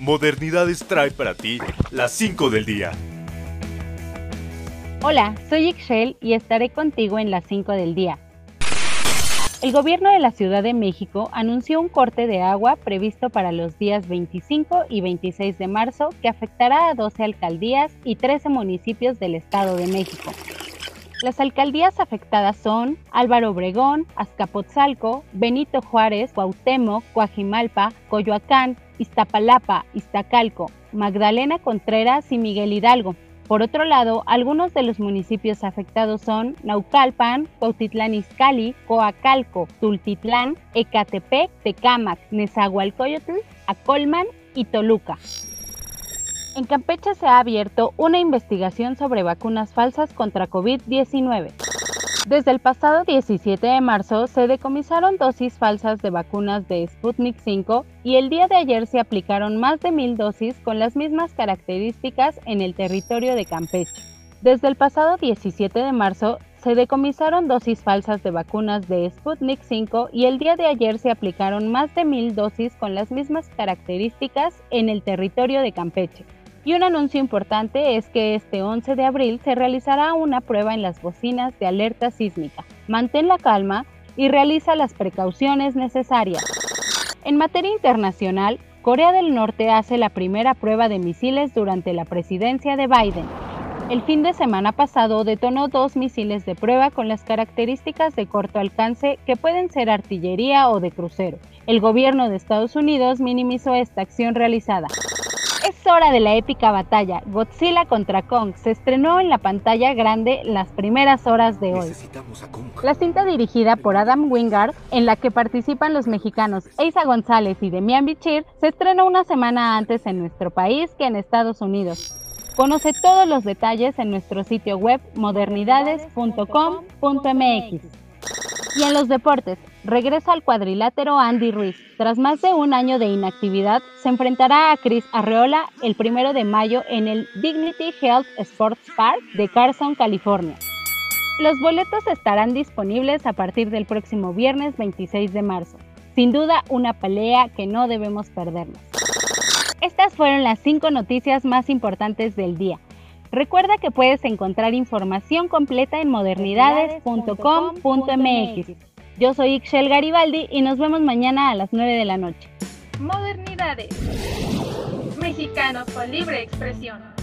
Modernidades trae para ti las 5 del día. Hola, soy Ixchel y estaré contigo en las 5 del día. El gobierno de la Ciudad de México anunció un corte de agua previsto para los días 25 y 26 de marzo que afectará a 12 alcaldías y 13 municipios del Estado de México. Las alcaldías afectadas son Álvaro Obregón, Azcapotzalco, Benito Juárez, Cuauhtémoc, Coajimalpa, Coyoacán, Iztapalapa, Iztacalco, Magdalena Contreras y Miguel Hidalgo. Por otro lado, algunos de los municipios afectados son Naucalpan, Cuautitlán Izcalli, Coacalco, Tultitlán, Ecatepec, Tecámac, Nezahualcóyotl, Acolman y Toluca. En Campeche se ha abierto una investigación sobre vacunas falsas contra COVID-19. Desde el pasado 17 de marzo se decomisaron dosis falsas de vacunas de Sputnik 5 y el día de ayer se aplicaron más de mil dosis con las mismas características en el territorio de Campeche. Desde el pasado 17 de marzo se decomisaron dosis falsas de vacunas de Sputnik 5 y el día de ayer se aplicaron más de mil dosis con las mismas características en el territorio de Campeche. Y un anuncio importante es que este 11 de abril se realizará una prueba en las bocinas de alerta sísmica. Mantén la calma y realiza las precauciones necesarias. En materia internacional, Corea del Norte hace la primera prueba de misiles durante la presidencia de Biden. El fin de semana pasado detonó dos misiles de prueba con las características de corto alcance que pueden ser artillería o de crucero. El gobierno de Estados Unidos minimizó esta acción realizada. Es hora de la épica batalla. Godzilla contra Kong se estrenó en la pantalla grande las primeras horas de hoy. La cinta dirigida por Adam Wingard, en la que participan los mexicanos Eiza González y Demian Bichir, se estrenó una semana antes en nuestro país que en Estados Unidos. Conoce todos los detalles en nuestro sitio web modernidades.com.mx. Y en los deportes, regresa al cuadrilátero Andy Ruiz. Tras más de un año de inactividad, se enfrentará a Chris Arreola el primero de mayo en el Dignity Health Sports Park de Carson, California. Los boletos estarán disponibles a partir del próximo viernes 26 de marzo. Sin duda, una pelea que no debemos perdernos. Estas fueron las cinco noticias más importantes del día. Recuerda que puedes encontrar información completa en modernidades.com.mx. Yo soy Ixchel Garibaldi y nos vemos mañana a las 9 de la noche. Modernidades. Mexicanos con libre expresión.